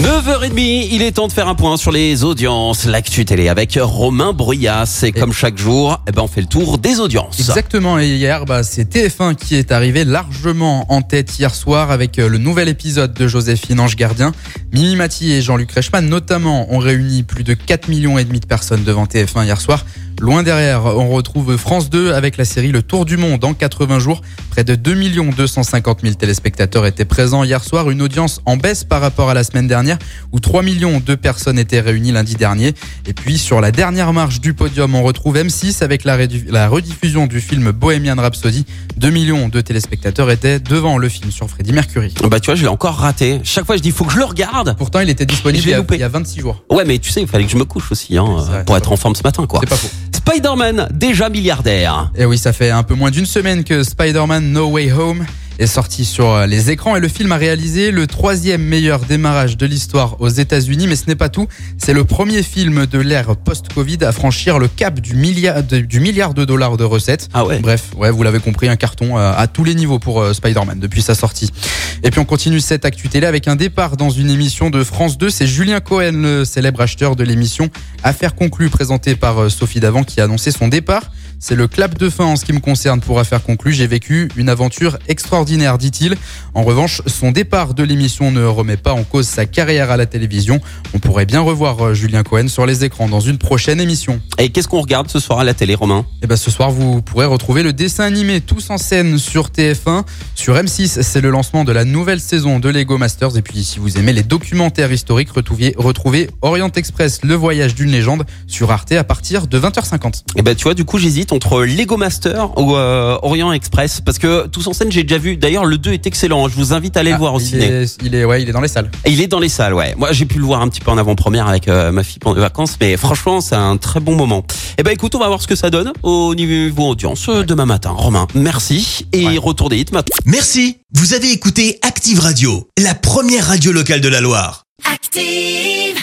9h30, il est temps de faire un point sur les audiences, l'actu télé avec Romain Bruyas. Et comme chaque jour, eh ben on fait le tour des audiences. Exactement, et hier, bah, c'est TF1 qui est arrivé largement en tête hier soir avec euh, le nouvel épisode de Joséphine Ange Gardien. Mimi Mati et Jean-Luc Reichmann notamment ont réuni plus de 4 millions et demi de personnes devant TF1 hier soir. Loin derrière, on retrouve France 2 avec la série Le Tour du Monde en 80 jours. Près de 2 250 000 téléspectateurs étaient présents hier soir, une audience en baisse par rapport à la semaine dernière où 3 millions de personnes étaient réunies lundi dernier. Et puis sur la dernière marche du podium, on retrouve M6 avec la, la rediffusion du film Bohemian Rhapsody. 2 millions de téléspectateurs étaient devant le film sur Freddie Mercury. Bah tu vois, je l'ai encore raté. Chaque fois, je dis faut que je le regarde. Pourtant, il était disponible il y, a, il y a 26 jours. Ouais, mais tu sais, il fallait que je me couche aussi hein, vrai, pour être en forme ce matin, quoi. C'est pas faux. Spider-Man, déjà milliardaire. Et oui, ça fait un peu moins d'une semaine que Spider-Man No Way Home est sorti sur les écrans et le film a réalisé le troisième meilleur démarrage de l'histoire aux États-Unis. Mais ce n'est pas tout. C'est le premier film de l'ère post-Covid à franchir le cap du milliard de, du milliard de dollars de recettes. Ah ouais. Bref, ouais, vous l'avez compris, un carton euh, à tous les niveaux pour euh, Spider-Man depuis sa sortie. Et puis on continue cette actu télé avec un départ dans une émission de France 2. C'est Julien Cohen, le célèbre acheteur de l'émission Affaires conclues présentée par euh, Sophie Davant qui a annoncé son départ. C'est le clap de fin en ce qui me concerne pour Affaires conclues. J'ai vécu une aventure extraordinaire, dit-il. En revanche, son départ de l'émission ne remet pas en cause sa carrière à la télévision. On pourrait bien revoir euh, Julien Cohen sur les écrans dans une prochaine émission. Et qu'est-ce qu'on regarde ce soir à la télé, Romain? Et ben ce soir, vous pourrez retrouver le dessin animé Tous en scène sur TF1. Sur M6, c'est le lancement de la nouvelle saison de Lego Masters. Et puis, si vous aimez les documentaires historiques, retrouvez, Orient Express, le voyage d'une légende sur Arte à partir de 20h50. Et ben tu vois, du coup, j'hésite entre Lego Master ou euh, Orient Express parce que tous en scène, j'ai déjà vu. D'ailleurs, le 2 est excellent. Je vous invite à aller le Ah, voir au il ciné. Est, il est, ouais, il est dans les salles. Et il est dans les salles, ouais. Moi, j'ai pu le voir un petit peu en avant-première avec euh, ma fille pendant les vacances, mais franchement, c'est un très bon moment. Eh ben, écoute, on va voir ce que ça donne au niveau audience euh, demain matin. Romain, merci et Ouais. retour des hits maintenant. Merci, vous avez écouté Active Radio, la première radio locale de la Loire. Active.